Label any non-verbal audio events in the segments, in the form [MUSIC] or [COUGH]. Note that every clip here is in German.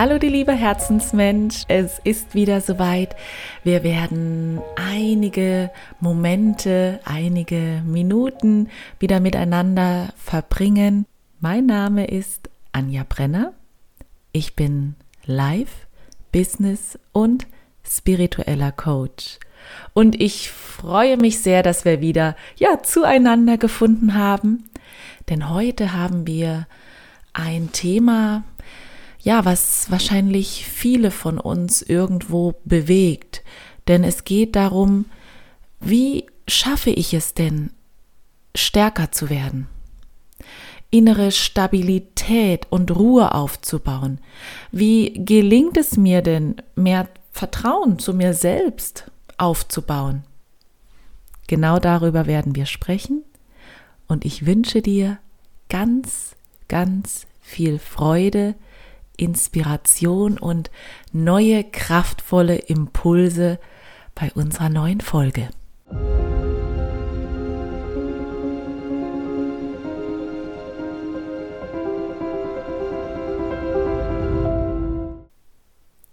Hallo, die liebe Herzensmensch. Es ist wieder soweit. Wir werden einige Momente, einige Minuten wieder miteinander verbringen. Mein Name ist Anja Brenner. Ich bin Live, Business und spiritueller Coach. Und ich freue mich sehr, dass wir wieder ja zueinander gefunden haben, denn heute haben wir ein Thema, ja, was wahrscheinlich viele von uns irgendwo bewegt. Denn es geht darum, wie schaffe ich es denn, stärker zu werden? Innere Stabilität und Ruhe aufzubauen. Wie gelingt es mir denn, mehr Vertrauen zu mir selbst aufzubauen? Genau darüber werden wir sprechen und ich wünsche dir ganz, ganz viel Freude, Inspiration und neue kraftvolle Impulse bei unserer neuen Folge.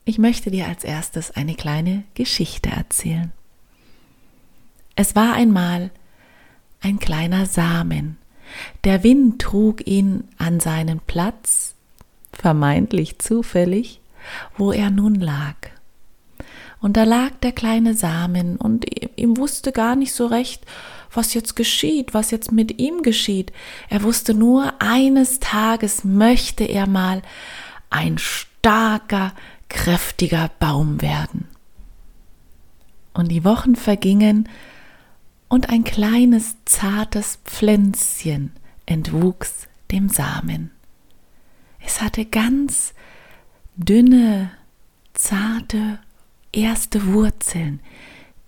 Ich möchte dir als erstes eine kleine Geschichte erzählen. Es war einmal ein kleiner Samen. Der Wind trug ihn an seinen Platz vermeintlich zufällig, wo er nun lag. Und da lag der kleine Samen und ihm wusste gar nicht so recht, was jetzt geschieht, was jetzt mit ihm geschieht. Er wusste nur, eines Tages möchte er mal ein starker, kräftiger Baum werden. Und die Wochen vergingen und ein kleines, zartes Pflänzchen entwuchs dem Samen. Es hatte ganz dünne, zarte, erste Wurzeln,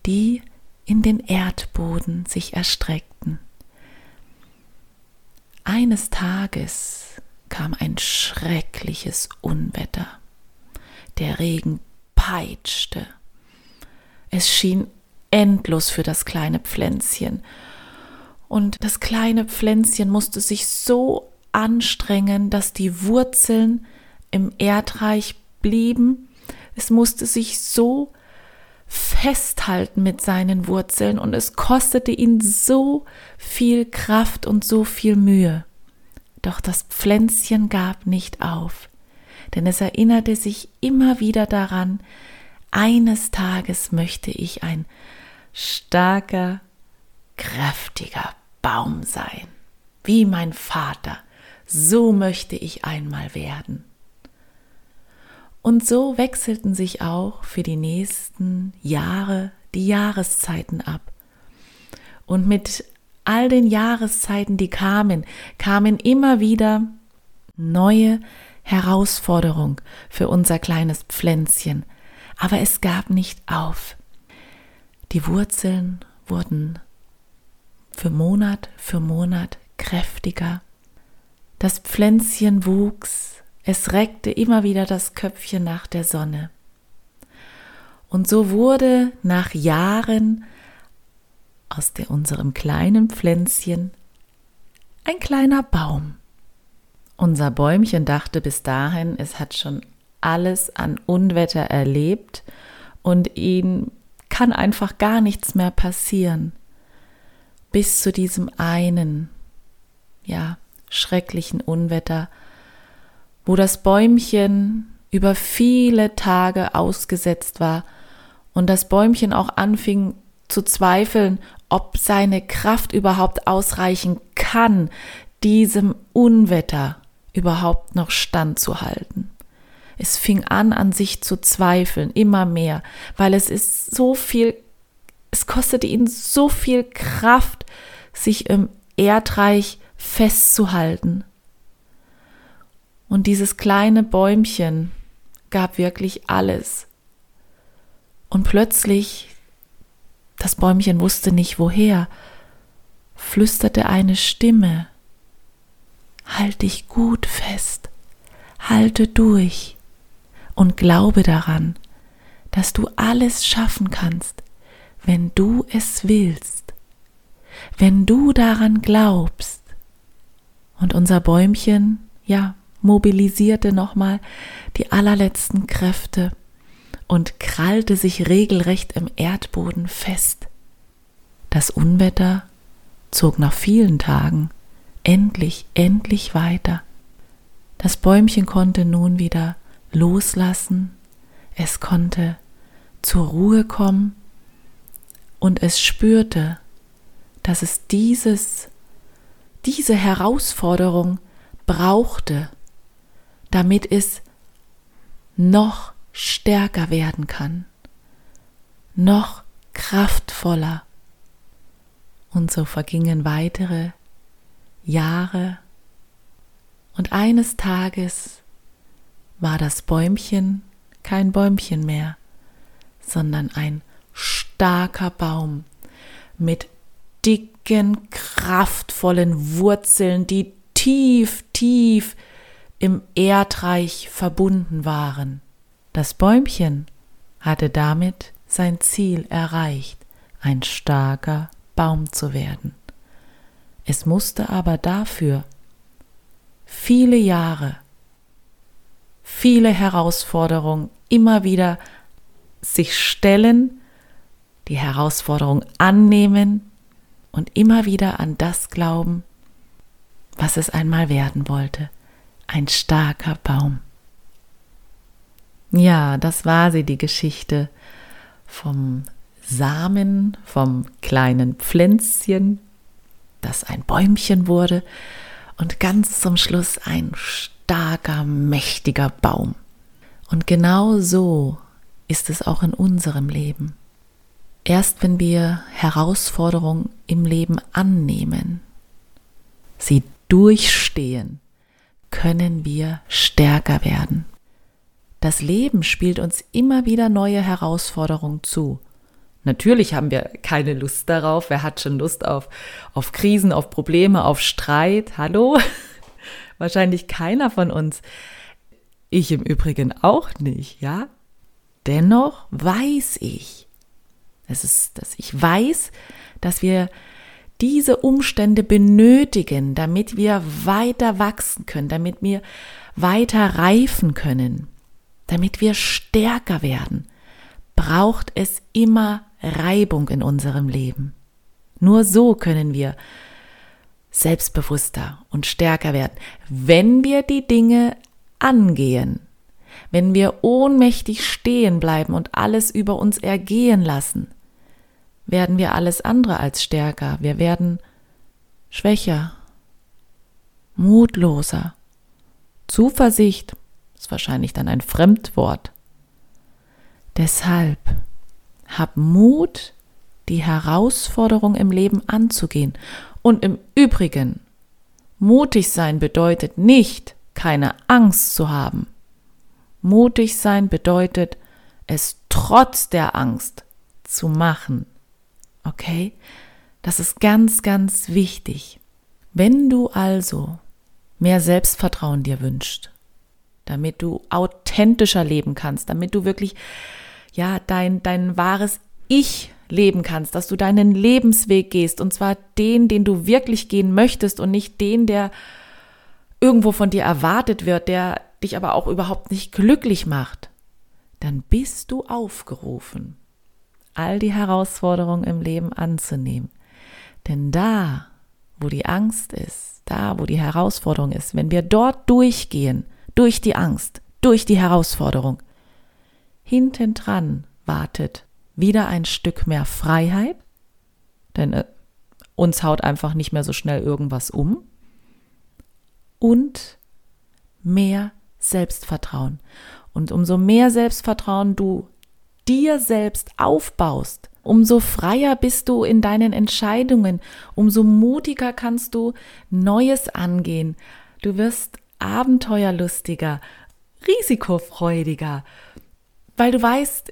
die in den Erdboden sich erstreckten. Eines Tages kam ein schreckliches Unwetter. Der Regen peitschte. Es schien endlos für das kleine Pflänzchen. Und das kleine Pflänzchen musste sich so anstrengen, dass die Wurzeln im Erdreich blieben. Es musste sich so festhalten mit seinen Wurzeln und es kostete ihn so viel Kraft und so viel Mühe. Doch das Pflänzchen gab nicht auf, denn es erinnerte sich immer wieder daran, eines Tages möchte ich ein starker, kräftiger Baum sein, wie mein Vater, so möchte ich einmal werden. Und so wechselten sich auch für die nächsten Jahre die Jahreszeiten ab. Und mit all den Jahreszeiten, die kamen, kamen immer wieder neue Herausforderungen für unser kleines Pflänzchen. Aber es gab nicht auf. Die Wurzeln wurden für Monat für Monat kräftiger das Pflänzchen wuchs, es reckte immer wieder das Köpfchen nach der Sonne. Und so wurde nach Jahren aus der, unserem kleinen Pflänzchen ein kleiner Baum. Unser Bäumchen dachte bis dahin, es hat schon alles an Unwetter erlebt und ihm kann einfach gar nichts mehr passieren. Bis zu diesem einen, ja, schrecklichen Unwetter, wo das Bäumchen über viele Tage ausgesetzt war und das Bäumchen auch anfing zu zweifeln, ob seine Kraft überhaupt ausreichen kann, diesem Unwetter überhaupt noch standzuhalten. Es fing an, an sich zu zweifeln, immer mehr, weil es ist so viel, es kostete ihn so viel Kraft, sich im Erdreich festzuhalten. Und dieses kleine Bäumchen gab wirklich alles. Und plötzlich, das Bäumchen wusste nicht woher, flüsterte eine Stimme, Halt dich gut fest, halte durch und glaube daran, dass du alles schaffen kannst, wenn du es willst, wenn du daran glaubst, und unser Bäumchen, ja, mobilisierte nochmal die allerletzten Kräfte und krallte sich regelrecht im Erdboden fest. Das Unwetter zog nach vielen Tagen endlich, endlich weiter. Das Bäumchen konnte nun wieder loslassen, es konnte zur Ruhe kommen und es spürte, dass es dieses, diese Herausforderung brauchte, damit es noch stärker werden kann, noch kraftvoller. Und so vergingen weitere Jahre und eines Tages war das Bäumchen kein Bäumchen mehr, sondern ein starker Baum mit dicken, kraftvollen Wurzeln, die tief, tief im Erdreich verbunden waren. Das Bäumchen hatte damit sein Ziel erreicht, ein starker Baum zu werden. Es musste aber dafür viele Jahre, viele Herausforderungen immer wieder sich stellen, die Herausforderung annehmen und immer wieder an das glauben, was es einmal werden wollte, ein starker Baum. Ja, das war sie, die Geschichte vom Samen, vom kleinen Pflänzchen, das ein Bäumchen wurde und ganz zum Schluss ein starker, mächtiger Baum. Und genau so ist es auch in unserem Leben. Erst wenn wir Herausforderungen im Leben annehmen, sie durchstehen, können wir stärker werden. Das Leben spielt uns immer wieder neue Herausforderungen zu. Natürlich haben wir keine Lust darauf. Wer hat schon Lust auf, auf Krisen, auf Probleme, auf Streit? Hallo? [LAUGHS] Wahrscheinlich keiner von uns. Ich im Übrigen auch nicht, ja? Dennoch weiß ich, es ist, dass ich weiß, dass wir diese Umstände benötigen, damit wir weiter wachsen können, damit wir weiter reifen können, damit wir stärker werden, braucht es immer Reibung in unserem Leben. Nur so können wir selbstbewusster und stärker werden, wenn wir die Dinge angehen, wenn wir ohnmächtig stehen bleiben und alles über uns ergehen lassen, werden wir alles andere als stärker, wir werden schwächer, mutloser. Zuversicht ist wahrscheinlich dann ein Fremdwort. Deshalb hab Mut, die Herausforderung im Leben anzugehen. Und im Übrigen, mutig sein bedeutet nicht, keine Angst zu haben. Mutig sein bedeutet, es trotz der Angst zu machen. Okay? Das ist ganz, ganz wichtig. Wenn du also mehr Selbstvertrauen dir wünschst, damit du authentischer leben kannst, damit du wirklich ja, dein, dein wahres Ich leben kannst, dass du deinen Lebensweg gehst und zwar den, den du wirklich gehen möchtest und nicht den, der irgendwo von dir erwartet wird, der dich aber auch überhaupt nicht glücklich macht, dann bist du aufgerufen, all die Herausforderungen im Leben anzunehmen. Denn da, wo die Angst ist, da, wo die Herausforderung ist, wenn wir dort durchgehen, durch die Angst, durch die Herausforderung, hintendran wartet wieder ein Stück mehr Freiheit, denn äh, uns haut einfach nicht mehr so schnell irgendwas um, und mehr Selbstvertrauen. Und umso mehr Selbstvertrauen du dir selbst aufbaust, umso freier bist du in deinen Entscheidungen, umso mutiger kannst du Neues angehen. Du wirst abenteuerlustiger, risikofreudiger weil du weißt,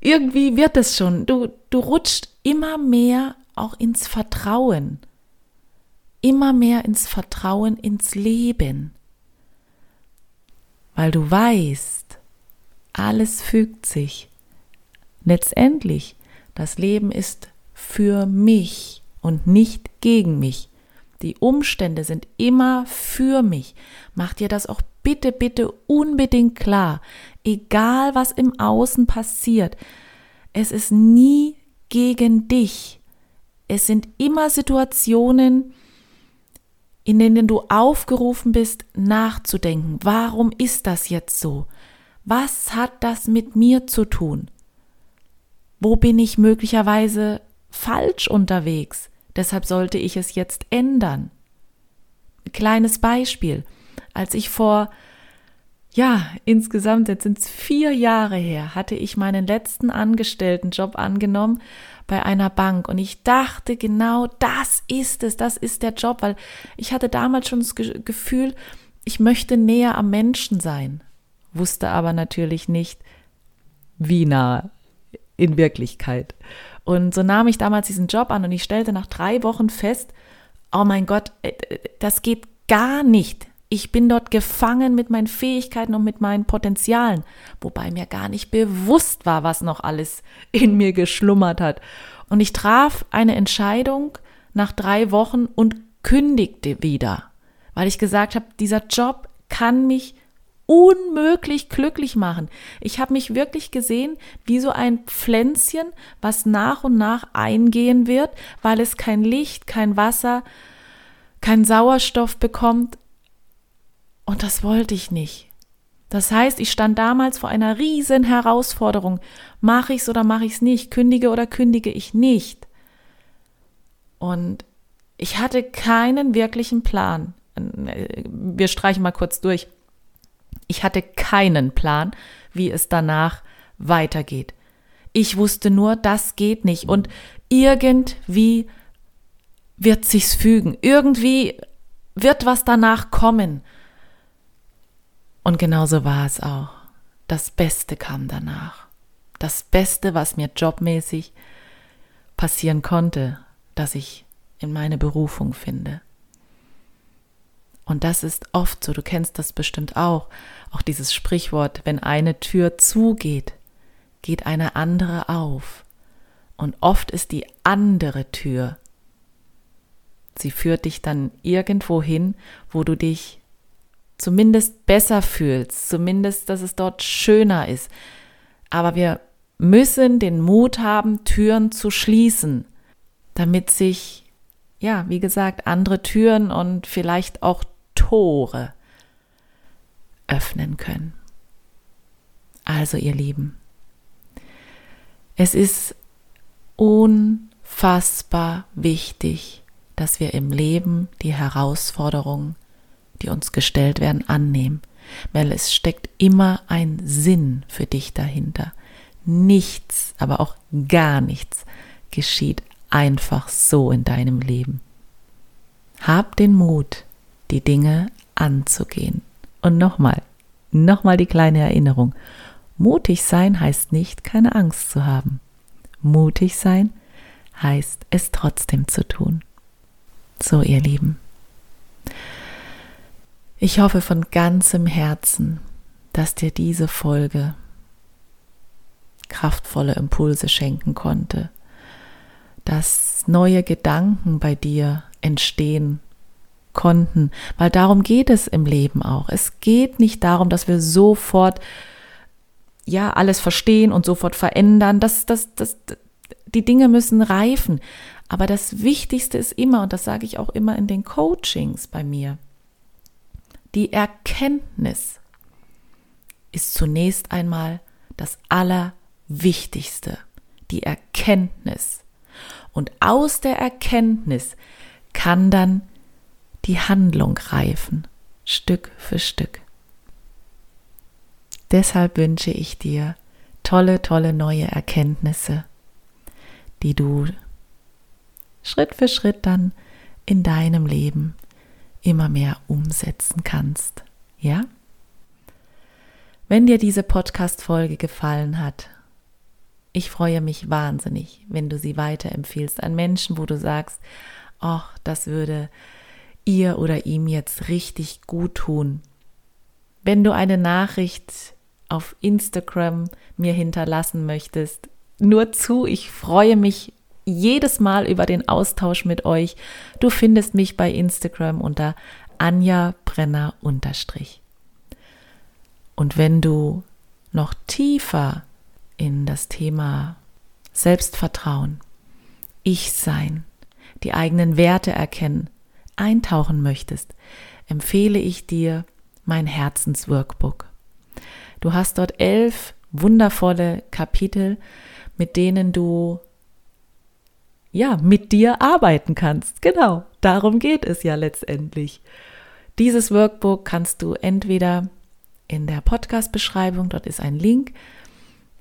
irgendwie wird es schon. Du, du rutscht immer mehr auch ins Vertrauen. Immer mehr ins Vertrauen ins Leben. Weil du weißt, alles fügt sich. Letztendlich, das Leben ist für mich und nicht gegen mich. Die Umstände sind immer für mich. Mach dir das auch bitte, bitte unbedingt klar. Egal was im Außen passiert, es ist nie gegen dich. Es sind immer Situationen, in denen du aufgerufen bist, nachzudenken. Warum ist das jetzt so? Was hat das mit mir zu tun? Wo bin ich möglicherweise falsch unterwegs? Deshalb sollte ich es jetzt ändern. Kleines Beispiel. Als ich vor, ja, insgesamt, jetzt sind es vier Jahre her, hatte ich meinen letzten Angestelltenjob angenommen bei einer Bank. Und ich dachte genau, das ist es, das ist der Job, weil ich hatte damals schon das Gefühl, ich möchte näher am Menschen sein, wusste aber natürlich nicht, wie nah in Wirklichkeit. Und so nahm ich damals diesen Job an und ich stellte nach drei Wochen fest, oh mein Gott, äh, das geht gar nicht. Ich bin dort gefangen mit meinen Fähigkeiten und mit meinen Potenzialen, wobei mir gar nicht bewusst war, was noch alles in mir geschlummert hat. Und ich traf eine Entscheidung nach drei Wochen und kündigte wieder, weil ich gesagt habe, dieser Job kann mich unmöglich glücklich machen. Ich habe mich wirklich gesehen wie so ein Pflänzchen, was nach und nach eingehen wird, weil es kein Licht, kein Wasser, kein Sauerstoff bekommt und das wollte ich nicht. Das heißt, ich stand damals vor einer riesen Herausforderung. Mache ich es oder mache ich es nicht? Kündige oder kündige ich nicht? Und ich hatte keinen wirklichen Plan. Wir streichen mal kurz durch. Ich hatte keinen Plan, wie es danach weitergeht. Ich wusste nur, das geht nicht und irgendwie wird sich's fügen. Irgendwie wird was danach kommen. Und genauso war es auch. Das Beste kam danach. Das Beste, was mir jobmäßig passieren konnte, dass ich in meine Berufung finde. Und das ist oft so, du kennst das bestimmt auch, auch dieses Sprichwort, wenn eine Tür zugeht, geht eine andere auf. Und oft ist die andere Tür, sie führt dich dann irgendwo hin, wo du dich zumindest besser fühlst, zumindest, dass es dort schöner ist. Aber wir müssen den Mut haben, Türen zu schließen, damit sich, ja, wie gesagt, andere Türen und vielleicht auch Tore öffnen können. Also, ihr Lieben, es ist unfassbar wichtig, dass wir im Leben die Herausforderungen die uns gestellt werden, annehmen, weil es steckt immer ein Sinn für dich dahinter. Nichts, aber auch gar nichts geschieht einfach so in deinem Leben. Hab den Mut, die Dinge anzugehen. Und nochmal, nochmal die kleine Erinnerung. Mutig sein heißt nicht, keine Angst zu haben. Mutig sein heißt, es trotzdem zu tun. So, ihr Lieben. Ich hoffe von ganzem Herzen, dass dir diese Folge kraftvolle Impulse schenken konnte, dass neue Gedanken bei dir entstehen konnten, weil darum geht es im Leben auch. Es geht nicht darum, dass wir sofort ja alles verstehen und sofort verändern. Das, das, das, die Dinge müssen reifen. Aber das Wichtigste ist immer, und das sage ich auch immer in den Coachings bei mir, die Erkenntnis ist zunächst einmal das Allerwichtigste. Die Erkenntnis. Und aus der Erkenntnis kann dann die Handlung reifen, Stück für Stück. Deshalb wünsche ich dir tolle, tolle neue Erkenntnisse, die du Schritt für Schritt dann in deinem Leben immer mehr umsetzen kannst. Ja? Wenn dir diese Podcast-Folge gefallen hat, ich freue mich wahnsinnig, wenn du sie weiterempfiehlst an Menschen, wo du sagst, ach, das würde ihr oder ihm jetzt richtig gut tun. Wenn du eine Nachricht auf Instagram mir hinterlassen möchtest, nur zu, ich freue mich jedes Mal über den Austausch mit euch. Du findest mich bei Instagram unter Anja Brenner unterstrich. Und wenn du noch tiefer in das Thema Selbstvertrauen, Ich-Sein, die eigenen Werte erkennen, eintauchen möchtest, empfehle ich dir mein Herzensworkbook. Du hast dort elf wundervolle Kapitel, mit denen du ja mit dir arbeiten kannst. Genau, darum geht es ja letztendlich. Dieses Workbook kannst du entweder in der Podcast-Beschreibung, dort ist ein Link,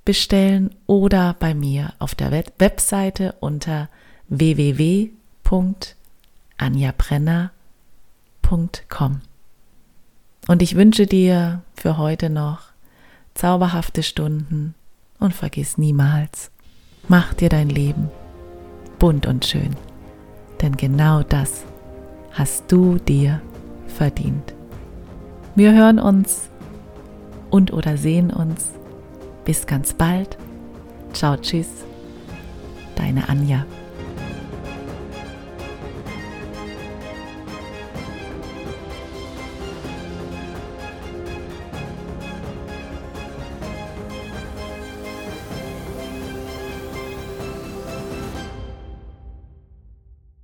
bestellen oder bei mir auf der Webseite unter www.anjabrenner.com. Und ich wünsche dir für heute noch zauberhafte Stunden und vergiss niemals, mach dir dein Leben bunt und schön, denn genau das hast du dir verdient. Wir hören uns und oder sehen uns. Bis ganz bald. Ciao, tschüss. Deine Anja.